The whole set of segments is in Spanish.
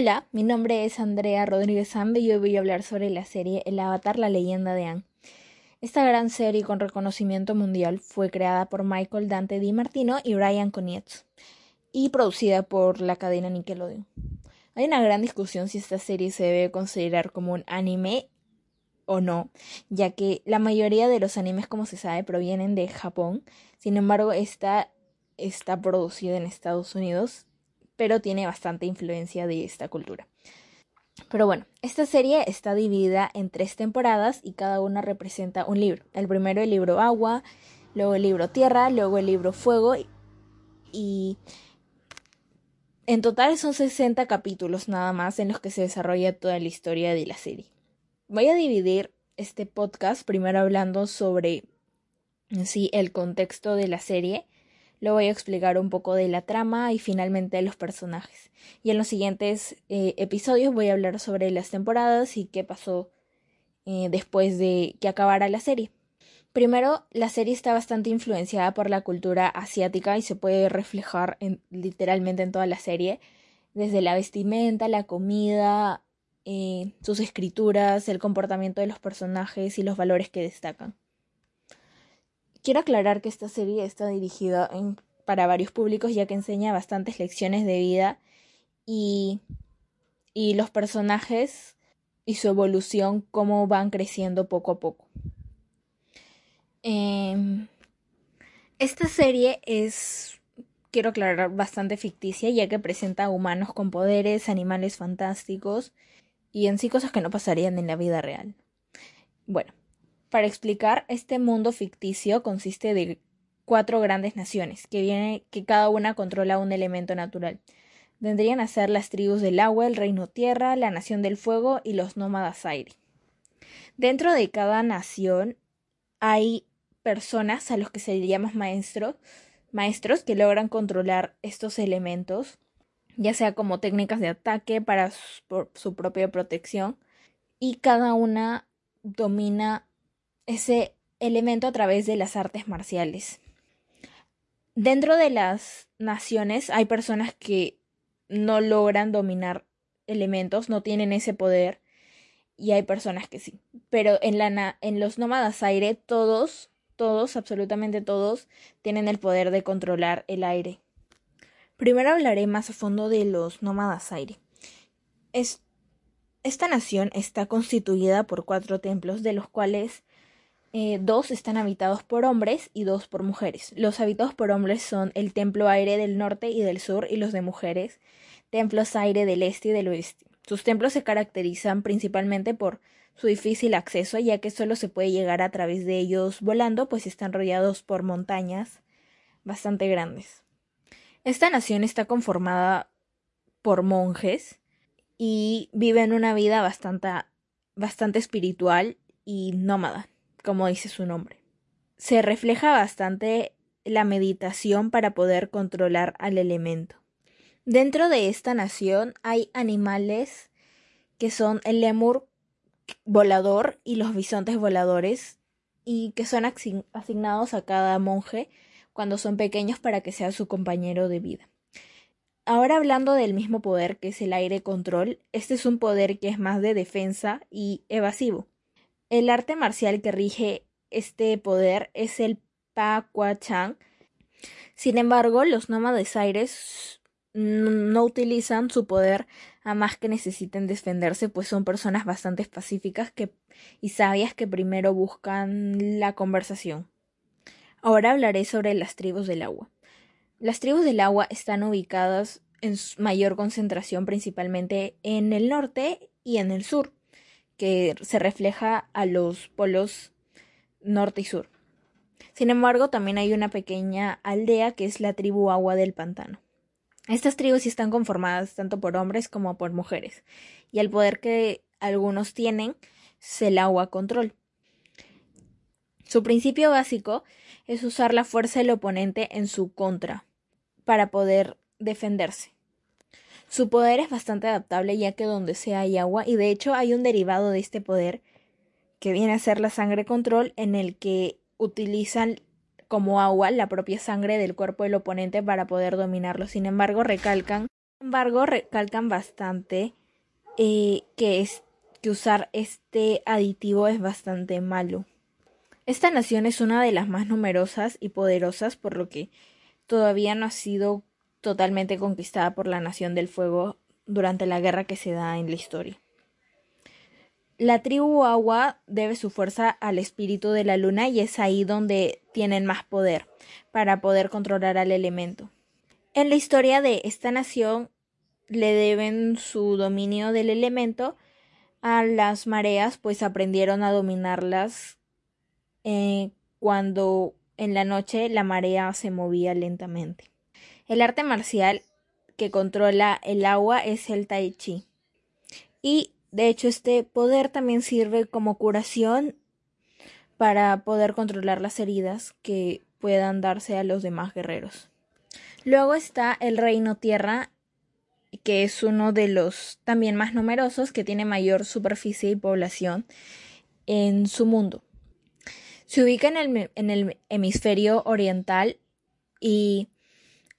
Hola, mi nombre es Andrea Rodríguez Zambe y hoy voy a hablar sobre la serie El Avatar, la leyenda de Anne. Esta gran serie con reconocimiento mundial fue creada por Michael Dante Di Martino y Brian Conietz y producida por la cadena Nickelodeon. Hay una gran discusión si esta serie se debe considerar como un anime o no, ya que la mayoría de los animes, como se sabe, provienen de Japón. Sin embargo, esta está producida en Estados Unidos pero tiene bastante influencia de esta cultura. Pero bueno, esta serie está dividida en tres temporadas y cada una representa un libro. El primero el libro Agua, luego el libro Tierra, luego el libro Fuego y en total son 60 capítulos nada más en los que se desarrolla toda la historia de la serie. Voy a dividir este podcast primero hablando sobre sí el contexto de la serie Luego voy a explicar un poco de la trama y finalmente de los personajes. Y en los siguientes eh, episodios voy a hablar sobre las temporadas y qué pasó eh, después de que acabara la serie. Primero, la serie está bastante influenciada por la cultura asiática y se puede reflejar literalmente en toda la serie, desde la vestimenta, la comida, eh, sus escrituras, el comportamiento de los personajes y los valores que destacan. Quiero aclarar que esta serie está dirigida para varios públicos ya que enseña bastantes lecciones de vida y, los personajes y su evolución, cómo van creciendo poco a poco. Em, esta serie es, quiero aclarar, bastante ficticia ya que presenta humanos con poderes, animales fantásticos y en sí cosas que no pasarían en la vida real. Bueno, para explicar, este mundo ficticio consiste de cuatro grandes naciones, que, viene, que cada una controla un elemento natural. Vendrían a ser las tribus del agua, el reino tierra, la nación del fuego y los nómadas aire. Dentro de cada nación hay personas a los que se maestros, maestros que logran controlar estos elementos, ya sea como técnicas de ataque para su propia protección, y cada una domina ese elemento a través de las artes marciales. Dentro de las naciones hay personas que no logran dominar elementos, no tienen ese poder y hay personas que sí. Pero en, la, en los nómadas aire todos, todos, absolutamente todos, tienen el poder de controlar el aire. Primero hablaré más a fondo de los nómadas aire. esta nación está constituida por cuatro templos, de los cuales eh, dos están habitados por hombres y dos por mujeres. Los habitados por hombres son el templo aire del norte y del sur y los de mujeres, templos aire del este y del oeste. Sus templos se caracterizan principalmente por su difícil acceso, ya que solo se puede llegar a través de ellos volando, pues están rodeados por montañas bastante grandes. Esta nación está conformada por monjes y viven una vida bastante, bastante espiritual y nómada como dice su nombre. Se refleja bastante la meditación para poder controlar al elemento. Dentro de esta nación hay animales que son el lemur volador y los bisontes voladores y que son asignados a cada monje cuando son pequeños para que sea su compañero de vida. Ahora hablando del mismo poder que es el aire control, este es un poder que es más de defensa y evasivo. El arte marcial que rige este poder es el Pa Chang. Sin embargo, los nómades aires no utilizan su poder a más que necesiten defenderse, pues son personas bastante pacíficas que, y sabias que primero buscan la conversación. Ahora hablaré sobre las tribus del agua. Las tribus del agua están ubicadas en mayor concentración principalmente en el norte y en el sur que se refleja a los polos norte y sur. Sin embargo, también hay una pequeña aldea que es la tribu agua del pantano. Estas tribus están conformadas tanto por hombres como por mujeres, y el poder que algunos tienen es el agua control. Su principio básico es usar la fuerza del oponente en su contra para poder defenderse. Su poder es bastante adaptable ya que donde sea hay agua y de hecho hay un derivado de este poder que viene a ser la sangre control en el que utilizan como agua la propia sangre del cuerpo del oponente para poder dominarlo. Sin embargo, recalcan Sin embargo, recalcan bastante eh, que, es, que usar este aditivo es bastante malo. Esta nación es una de las más numerosas y poderosas, por lo que todavía no ha sido totalmente conquistada por la Nación del Fuego durante la guerra que se da en la historia. La tribu agua debe su fuerza al espíritu de la luna y es ahí donde tienen más poder para poder controlar al elemento. En la historia de esta nación le deben su dominio del elemento a las mareas, pues aprendieron a dominarlas eh, cuando en la noche la marea se movía lentamente. El arte marcial que controla el agua es el tai chi. Y de hecho este poder también sirve como curación para poder controlar las heridas que puedan darse a los demás guerreros. Luego está el reino tierra, que es uno de los también más numerosos, que tiene mayor superficie y población en su mundo. Se ubica en el, en el hemisferio oriental y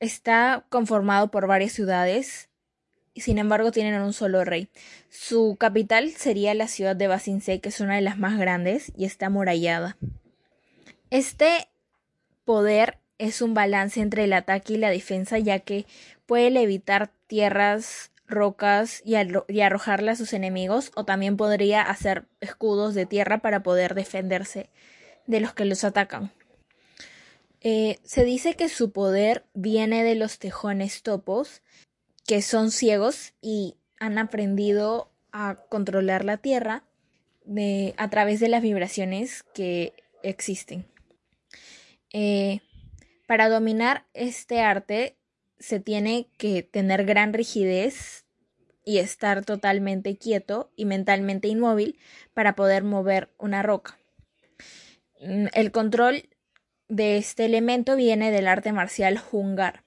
Está conformado por varias ciudades, sin embargo tienen un solo rey. Su capital sería la ciudad de Basinsei, que es una de las más grandes y está amurallada. Este poder es un balance entre el ataque y la defensa, ya que puede levitar tierras, rocas y, y arrojarle a sus enemigos, o también podría hacer escudos de tierra para poder defenderse de los que los atacan. Eh, se dice que su poder viene de los tejones topos, que son ciegos y han aprendido a controlar la tierra a través de las vibraciones que existen. Eh, para dominar este arte se tiene que tener gran rigidez y estar totalmente quieto y mentalmente inmóvil para poder mover una roca. Mm, el control de este elemento viene del arte marcial Hungar.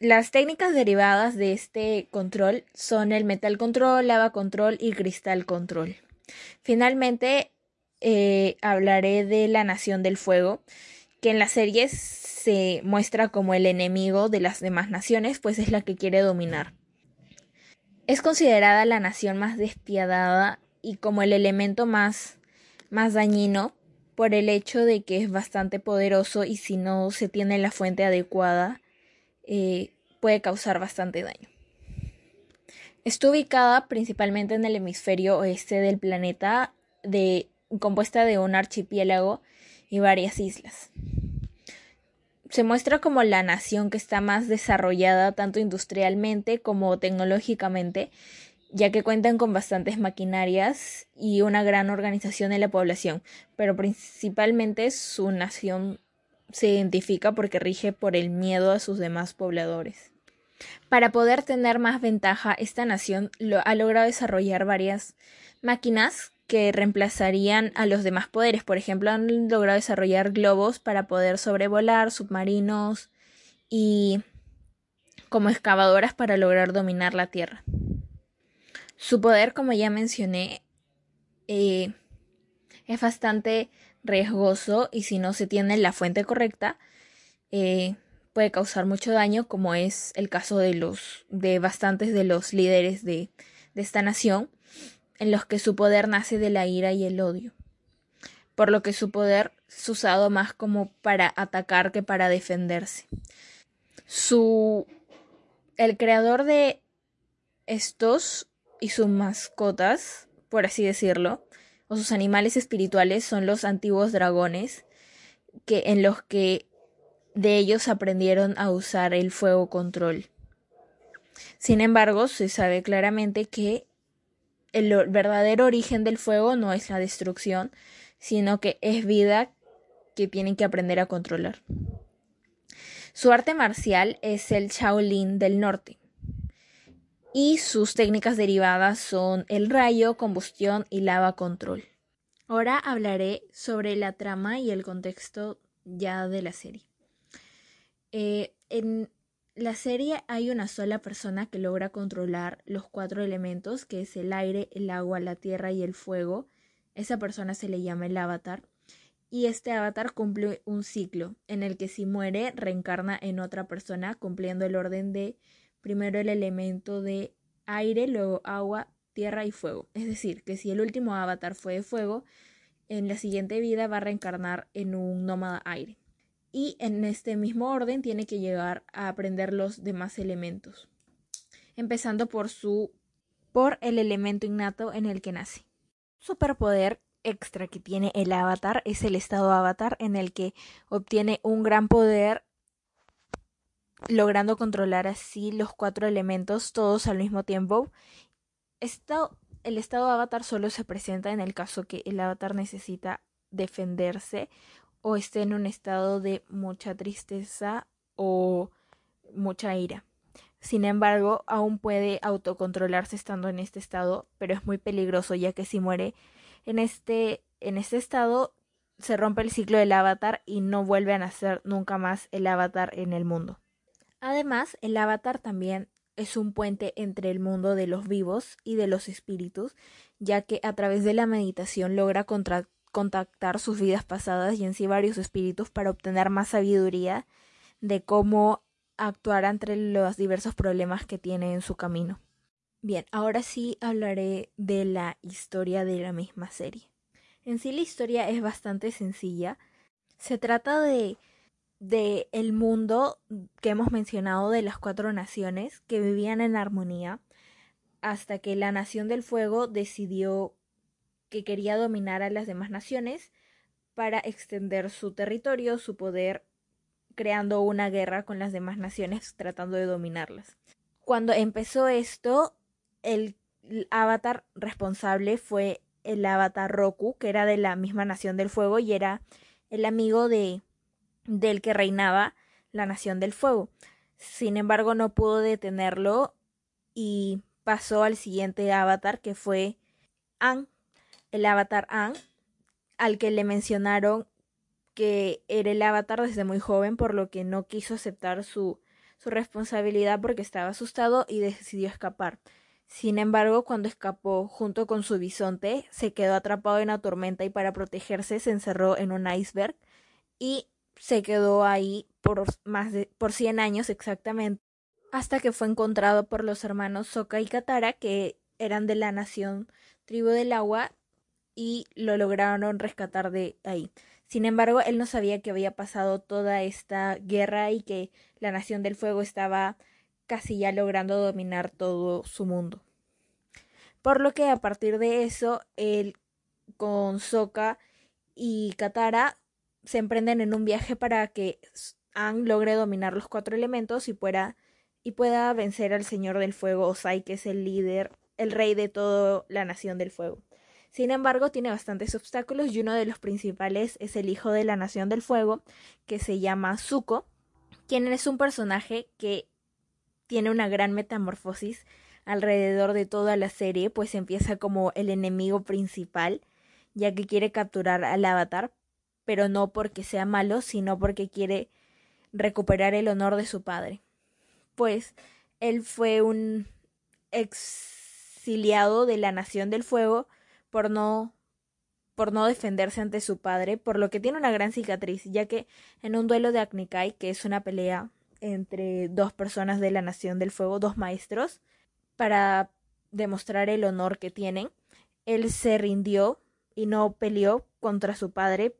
Las técnicas derivadas de este control son el metal control, lava control y cristal control. Finalmente, eh, hablaré de la Nación del Fuego, que en la serie se muestra como el enemigo de las demás naciones, pues es la que quiere dominar. Es considerada la nación más despiadada y como el elemento más, más dañino por el hecho de que es bastante poderoso y si no se tiene la fuente adecuada eh, puede causar bastante daño. Está ubicada principalmente en el hemisferio oeste del planeta, de, compuesta de un archipiélago y varias islas. Se muestra como la nación que está más desarrollada tanto industrialmente como tecnológicamente ya que cuentan con bastantes maquinarias y una gran organización de la población, pero principalmente su nación se identifica porque rige por el miedo a sus demás pobladores. Para poder tener más ventaja, esta nación ha logrado desarrollar varias máquinas que reemplazarían a los demás poderes. Por ejemplo, han logrado desarrollar globos para poder sobrevolar, submarinos y como excavadoras para lograr dominar la Tierra. Su poder, como ya mencioné, eh, es bastante riesgoso y si no se tiene la fuente correcta, eh, puede causar mucho daño, como es el caso de los de bastantes de los líderes de, de esta nación, en los que su poder nace de la ira y el odio. Por lo que su poder es usado más como para atacar que para defenderse. Su el creador de estos y sus mascotas, por así decirlo, o sus animales espirituales son los antiguos dragones, que en los que de ellos aprendieron a usar el fuego control. Sin embargo, se sabe claramente que el verdadero origen del fuego no es la destrucción, sino que es vida que tienen que aprender a controlar. Su arte marcial es el Shaolin del norte, y sus técnicas derivadas son el rayo, combustión y lava control. Ahora hablaré sobre la trama y el contexto ya de la serie. Eh, en la serie hay una sola persona que logra controlar los cuatro elementos, que es el aire, el agua, la tierra y el fuego. Esa persona se le llama el avatar. Y este avatar cumple un ciclo en el que si muere reencarna en otra persona cumpliendo el orden de primero el elemento de aire, luego agua, tierra y fuego. Es decir, que si el último avatar fue de fuego, en la siguiente vida va a reencarnar en un nómada aire. Y en este mismo orden tiene que llegar a aprender los demás elementos, empezando por su por el elemento innato en el que nace. Superpoder extra que tiene el avatar es el estado avatar en el que obtiene un gran poder logrando controlar así los cuatro elementos todos al mismo tiempo. El estado avatar solo se presenta en el caso que el avatar necesita defenderse o esté en un estado de mucha tristeza o mucha ira. Sin embargo, aún puede autocontrolarse estando en este estado, pero es muy peligroso ya que si muere en este, en este estado se rompe el ciclo del avatar y no vuelve a nacer nunca más el avatar en el mundo. Además, el avatar también es un puente entre el mundo de los vivos y de los espíritus, ya que a través de la meditación logra contactar sus vidas pasadas y en sí varios espíritus para obtener más sabiduría de cómo actuar entre los diversos problemas que tiene en su camino. Bien, ahora sí hablaré de la historia de la misma serie. En sí la historia es bastante sencilla. Se trata de de el mundo que hemos mencionado de las cuatro naciones que vivían en armonía hasta que la nación del fuego decidió que quería dominar a las demás naciones para extender su territorio, su poder, creando una guerra con las demás naciones tratando de dominarlas. Cuando empezó esto, el avatar responsable fue el avatar Roku, que era de la misma nación del fuego y era el amigo de del que reinaba la nación del fuego. Sin embargo, no pudo detenerlo y pasó al siguiente avatar que fue An, el avatar An, al que le mencionaron que era el avatar desde muy joven, por lo que no quiso aceptar su, su responsabilidad porque estaba asustado y decidió escapar. Sin embargo, cuando escapó junto con su bisonte, se quedó atrapado en la tormenta y para protegerse se encerró en un iceberg y se quedó ahí por más de por 100 años exactamente, hasta que fue encontrado por los hermanos Soka y Katara, que eran de la nación tribu del agua, y lo lograron rescatar de ahí. Sin embargo, él no sabía que había pasado toda esta guerra y que la Nación del Fuego estaba casi ya logrando dominar todo su mundo. Por lo que a partir de eso, él con Sokka y Katara se emprenden en un viaje para que Aang logre dominar los cuatro elementos y pueda, y pueda vencer al Señor del Fuego, Osai, que es el líder, el rey de toda la Nación del Fuego. Sin embargo, tiene bastantes obstáculos y uno de los principales es el hijo de la Nación del Fuego, que se llama Zuko, quien es un personaje que tiene una gran metamorfosis alrededor de toda la serie, pues empieza como el enemigo principal, ya que quiere capturar al avatar, pero no porque sea malo, sino porque quiere recuperar el honor de su padre. Pues él fue un exiliado de la Nación del Fuego por no por no defenderse ante su padre, por lo que tiene una gran cicatriz, ya que en un duelo de Agnikai, que es una pelea entre dos personas de la Nación del Fuego, dos maestros, para demostrar el honor que tienen, él se rindió y no peleó contra su padre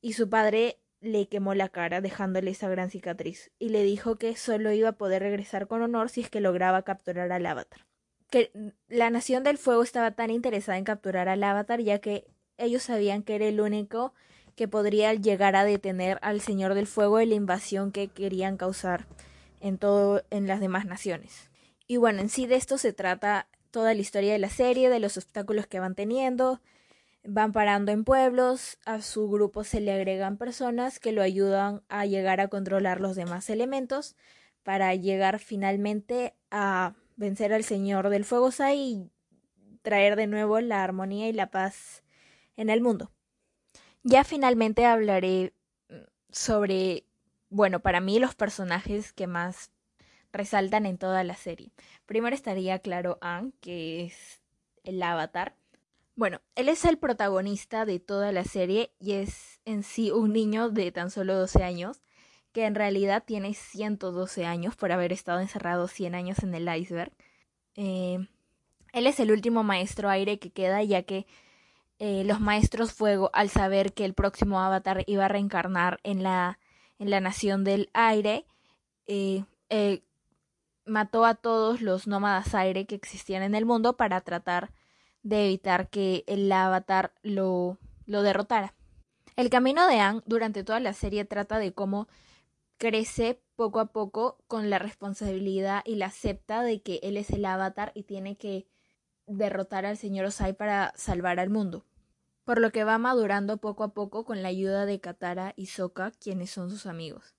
y su padre le quemó la cara dejándole esa gran cicatriz y le dijo que solo iba a poder regresar con honor si es que lograba capturar al avatar. Que la Nación del Fuego estaba tan interesada en capturar al avatar ya que ellos sabían que era el único que podría llegar a detener al Señor del Fuego de la invasión que querían causar en todo en las demás naciones. Y bueno, en sí de esto se trata toda la historia de la serie, de los obstáculos que van teniendo, van parando en pueblos, a su grupo se le agregan personas que lo ayudan a llegar a controlar los demás elementos para llegar finalmente a vencer al Señor del Fuego y traer de nuevo la armonía y la paz en el mundo. Ya finalmente hablaré mm, sobre, bueno, para mí los personajes que más resaltan en toda la serie. Primero estaría claro Anne, que es el avatar bueno, él es el protagonista de toda la serie y es en sí un niño de tan solo 12 años que en realidad tiene 112 años por haber estado encerrado 100 años en el iceberg. Eh, él es el último maestro aire que queda, ya que eh, los maestros fuego, al saber que el próximo avatar iba a reencarnar en la, en la nación del aire, eh, mató a todos los nómadas aire que existían en el mundo para tratar de evitar que el avatar lo, lo derrotara. El camino de Aang durante toda la serie trata de cómo crece poco a poco con la responsabilidad y la acepta de que él es el avatar y tiene que derrotar al señor Osai para salvar al mundo. Por lo que va madurando poco a poco con la ayuda de Katara y Sokka, quienes son sus amigos.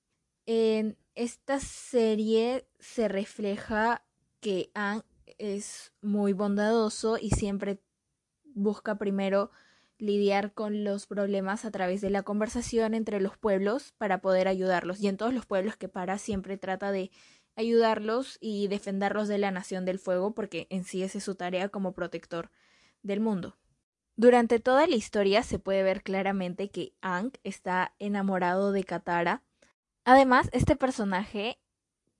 En esta serie se refleja que Aang es muy bondadoso y siempre busca primero lidiar con los problemas a través de la conversación entre los pueblos para poder ayudarlos. Y en todos los pueblos que para siempre trata de ayudarlos y defenderlos de la nación del fuego porque en sí esa es su tarea como protector del mundo. Durante toda la historia se puede ver claramente que Aang está enamorado de Katara. Además, este personaje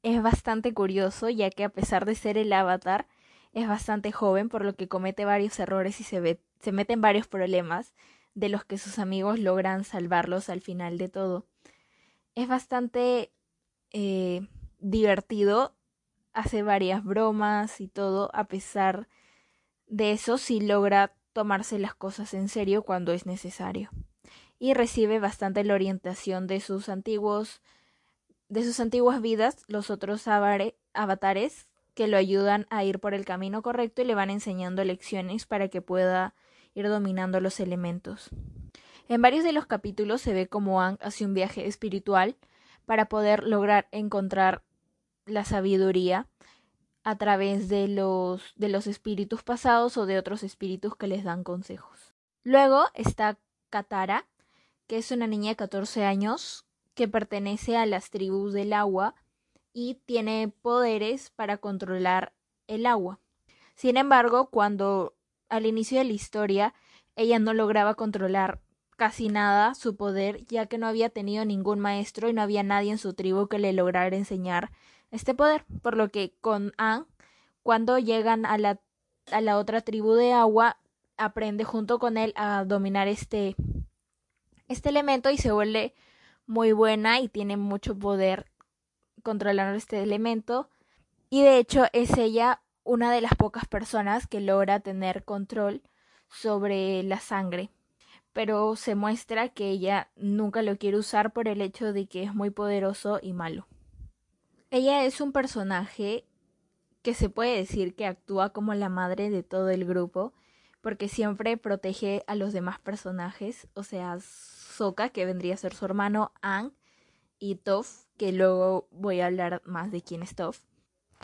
es bastante curioso ya que a pesar de ser el avatar, es bastante joven por lo que comete varios errores y se se mete en varios problemas de los que sus amigos logran salvarlos al final de todo. Es bastante eh, divertido, hace varias bromas y todo, a pesar de eso sí logra tomarse las cosas en serio cuando es necesario. Y recibe bastante la orientación de sus antiguos de sus antiguas vidas, los otros avatares que lo ayudan a ir por el camino correcto y le van enseñando lecciones para que pueda ir dominando los elementos. En varios de los capítulos se ve como Aang hace un viaje espiritual para poder lograr encontrar la sabiduría a través de los, de los espíritus pasados o de otros espíritus que les dan consejos. Luego está Katara, que es una niña de 14 años que pertenece a las tribus del agua y tiene poderes para controlar el agua. Sin embargo, cuando al inicio de la historia ella no lograba controlar casi nada su poder, ya que no había tenido ningún maestro y no había nadie en su tribu que le lograra enseñar este poder, por lo que con An, cuando llegan a la, a la otra tribu de agua, aprende junto con él a dominar este, este elemento y se vuelve muy buena y tiene mucho poder controlando este elemento. Y de hecho es ella una de las pocas personas que logra tener control sobre la sangre, pero se muestra que ella nunca lo quiere usar por el hecho de que es muy poderoso y malo. Ella es un personaje que se puede decir que actúa como la madre de todo el grupo, porque siempre protege a los demás personajes, o sea, Soka, que vendría a ser su hermano, Ang, y Toph, que luego voy a hablar más de quién es Toph.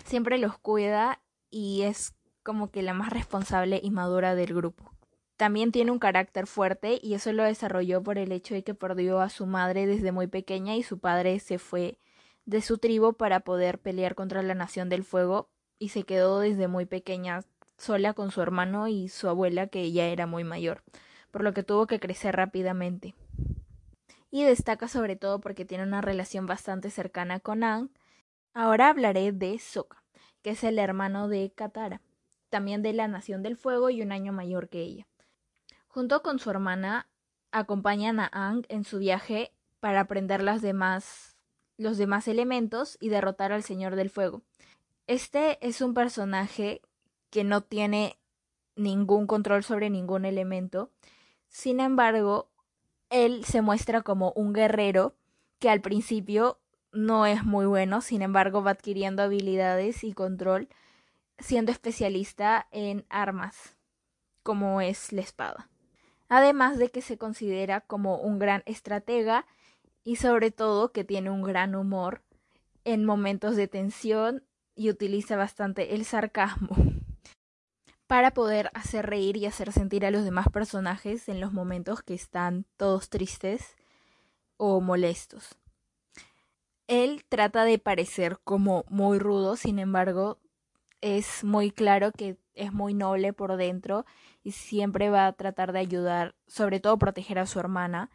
Siempre los cuida y es como que la más responsable y madura del grupo. También tiene un carácter fuerte y eso lo desarrolló por el hecho de que perdió a su madre desde muy pequeña y su padre se fue de su tribu para poder pelear contra la Nación del Fuego y se quedó desde muy pequeña sola con su hermano y su abuela que ya era muy mayor, por lo que tuvo que crecer rápidamente. Y destaca sobre todo porque tiene una relación bastante cercana con Aang. Ahora hablaré de Sokka que es el hermano de Katara, también de la Nación del Fuego y un año mayor que ella. Junto con su hermana, acompañan a Aang en su viaje para aprender las demás, los demás elementos y derrotar al Señor del Fuego. Este es un personaje que no tiene ningún control sobre ningún elemento. Sin embargo, él se muestra como un guerrero que al principio no es muy bueno, sin embargo va adquiriendo habilidades y control, siendo especialista en armas, como es la espada. Además de que se considera como un gran estratega y sobre todo que tiene un gran humor en momentos de tensión y utiliza bastante el sarcasmo para poder hacer reír y hacer sentir a los demás personajes en los momentos que están todos tristes o molestos. Él trata de parecer como muy rudo, sin embargo, es muy claro que es muy noble por dentro y siempre va a tratar de ayudar, sobre todo proteger a su hermana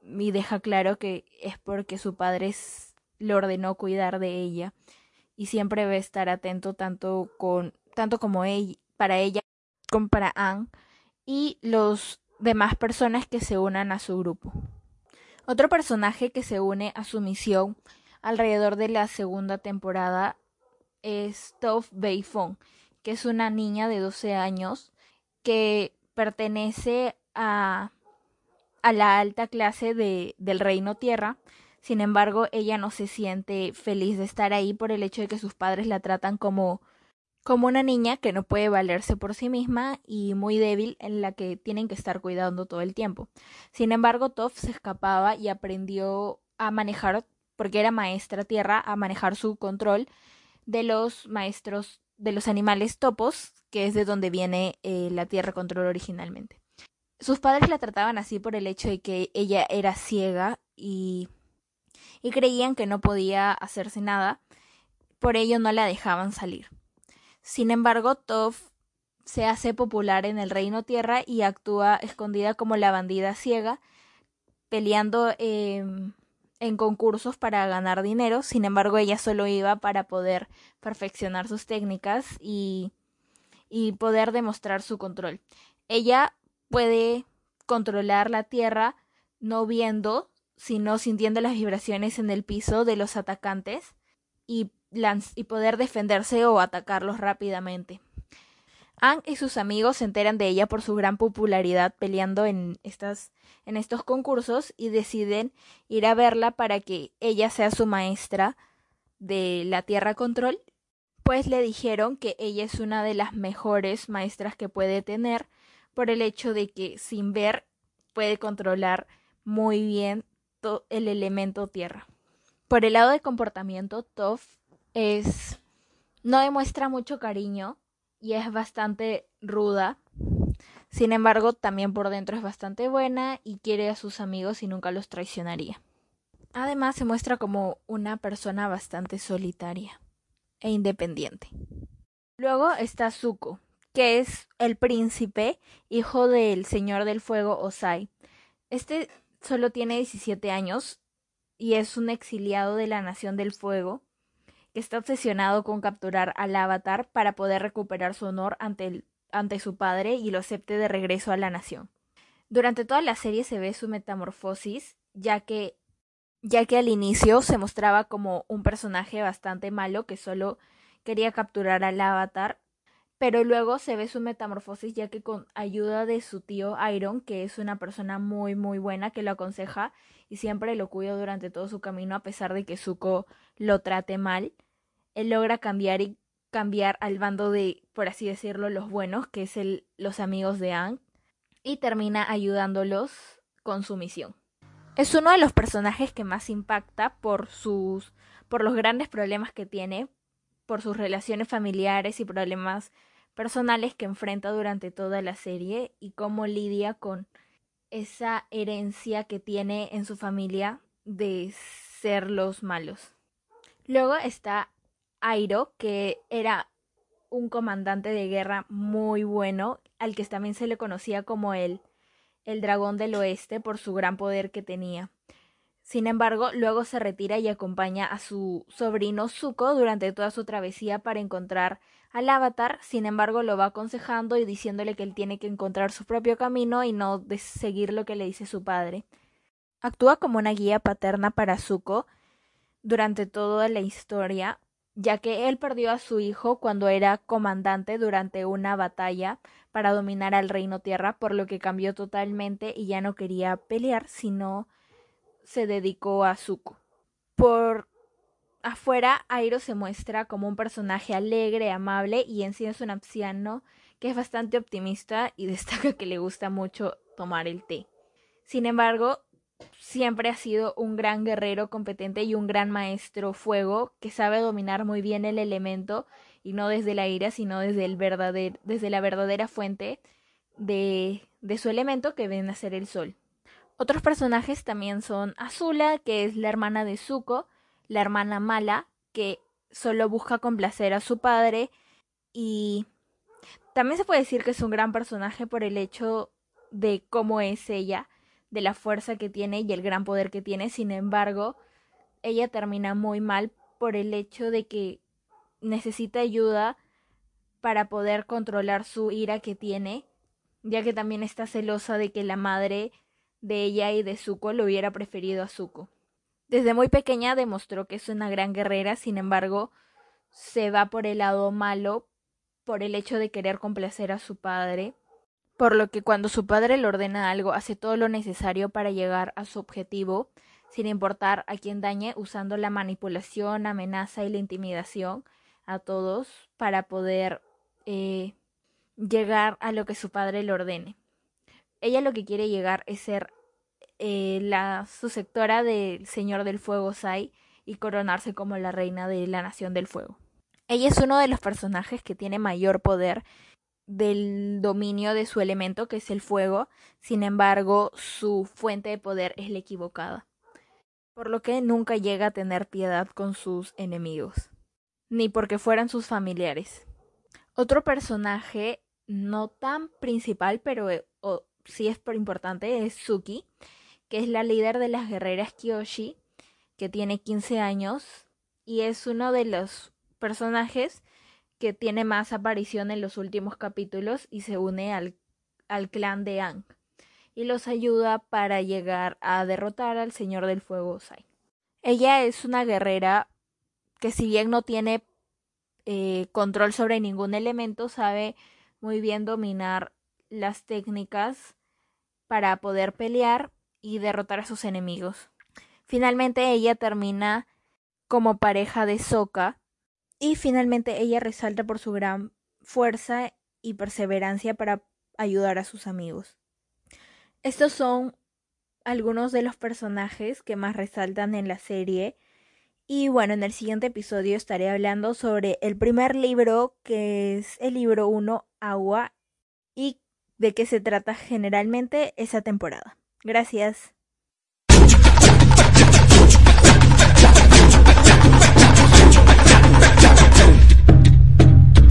y deja claro que es porque su padre le ordenó cuidar de ella y siempre va a estar atento tanto con tanto como para ella para Anne y los demás personas que se unan a su grupo. Otro personaje que se une a su misión alrededor de la segunda temporada es Toph Beifong, que es una niña de 12 años que pertenece a, a la alta clase de, del Reino Tierra. Sin embargo, ella no se siente feliz de estar ahí por el hecho de que sus padres la tratan como como una niña que no puede valerse por sí misma y muy débil en la que tienen que estar cuidando todo el tiempo. Sin embargo, Toph se escapaba y aprendió a manejar, porque era maestra tierra, a manejar su control de los maestros de los animales topos, que es de donde viene eh, la tierra control originalmente. Sus padres la trataban así por el hecho de que ella era ciega y, y creían que no podía hacerse nada, por ello no la dejaban salir. Sin embargo, Toph se hace popular en el Reino Tierra y actúa escondida como la bandida ciega, peleando em, en concursos para ganar dinero. Sin embargo, ella solo iba para poder perfeccionar sus técnicas y, y poder demostrar su control. Ella puede controlar la tierra no viendo, sino sintiendo las vibraciones en el piso de los atacantes y y poder defenderse o atacarlos rápidamente. Anne y sus amigos se enteran de ella por su gran popularidad peleando en, estas, en estos concursos y deciden ir a verla para que ella sea su maestra de la Tierra Control, pues le dijeron que ella es una de las mejores maestras que puede tener por el hecho de que sin ver puede controlar muy bien el elemento tierra. Por el lado de comportamiento, Toph es no demuestra mucho cariño y es bastante ruda. Sin embargo, también por dentro es bastante buena y quiere a sus amigos y nunca los traicionaría. Además, se muestra como una persona bastante solitaria e independiente. Luego está Zuko, que es el príncipe, hijo del señor del fuego Osai. Este solo tiene 17 años y es un exiliado de la Nación del Fuego que está obsesionado con capturar al avatar para poder recuperar su honor ante, ante su padre y lo acepte de regreso a la nación. Durante toda la serie se ve su metamorfosis, ya que, ya que al inicio se mostraba como un personaje bastante malo que solo quería capturar al avatar, pero luego se ve su metamorfosis ya que con ayuda de su tío Iron, que es una persona muy muy buena que lo aconseja y siempre lo cuida durante todo su camino a pesar de que Zuko lo trate mal, él logra cambiar y cambiar al bando de, por así decirlo, los buenos, que es el, los amigos de Ang, y termina ayudándolos con su misión. Es uno de los personajes que más impacta por sus por los grandes problemas que tiene, por sus relaciones familiares y problemas personales que enfrenta durante toda la serie y cómo lidia con esa herencia que tiene en su familia de ser los malos. Luego está Airo, que era un comandante de guerra muy bueno, al que también se le conocía como el, el dragón del oeste por su gran poder que tenía. Sin embargo, luego se retira y acompaña a su sobrino Zuko durante toda su travesía para encontrar al avatar, sin embargo lo va aconsejando y diciéndole que él tiene que encontrar su propio camino y no seguir lo que le dice su padre. Actúa como una guía paterna para Zuko, durante toda la historia, ya que él perdió a su hijo cuando era comandante durante una batalla para dominar al reino tierra, por lo que cambió totalmente y ya no quería pelear, sino se dedicó a Zuko. Por afuera, Airo se muestra como un personaje alegre, amable y en sí es un anciano que es bastante optimista y destaca que le gusta mucho tomar el té. Sin embargo, siempre ha sido un gran guerrero competente y un gran maestro fuego que sabe dominar muy bien el elemento y no desde la ira, sino desde, el desde la verdadera fuente de, de su elemento que viene a ser el sol. Otros personajes también son Azula, que es la hermana de Zuko, la hermana mala, que solo busca complacer a su padre y también se puede decir que es un gran personaje por el hecho de cómo es ella, de la fuerza que tiene y el gran poder que tiene. Sin embargo, ella termina muy mal por el hecho de que necesita ayuda para poder controlar su ira que tiene, ya que también está celosa de que la madre de ella y de Zuko lo hubiera preferido a Zuko. Desde muy pequeña demostró que es una gran guerrera, sin embargo, se va por el lado malo por el hecho de querer complacer a su padre, por lo que cuando su padre le ordena algo hace todo lo necesario para llegar a su objetivo, sin importar a quién dañe, usando la manipulación, amenaza y la intimidación a todos para poder eh, llegar a lo que su padre le ordene. Ella lo que quiere llegar es ser eh, la sucesora del Señor del Fuego Sai y coronarse como la reina de la Nación del Fuego. Ella es uno de los personajes que tiene mayor poder del dominio de su elemento, que es el fuego. Sin embargo, su fuente de poder es la equivocada. Por lo que nunca llega a tener piedad con sus enemigos, ni porque fueran sus familiares. Otro personaje no tan principal, pero eh, sí es importante, es Suki, que es la líder de las guerreras Kyoshi, que tiene 15 años y es uno de los personajes que tiene más aparición en los últimos capítulos y se une al, al clan de Ang y los ayuda para llegar a derrotar al Señor del Fuego Sai. Ella es una guerrera que si bien no tiene eh, control sobre ningún elemento, sabe muy bien dominar las técnicas para poder pelear y derrotar a sus enemigos. Finalmente ella termina como pareja de Sokka y finalmente ella resalta por su gran fuerza y perseverancia para ayudar a sus amigos. Estos son algunos de los personajes que más resaltan en la serie. Y bueno, en el siguiente episodio estaré hablando sobre el primer libro, que es el libro 1, Agua, de qué se trata generalmente esa temporada. Gracias.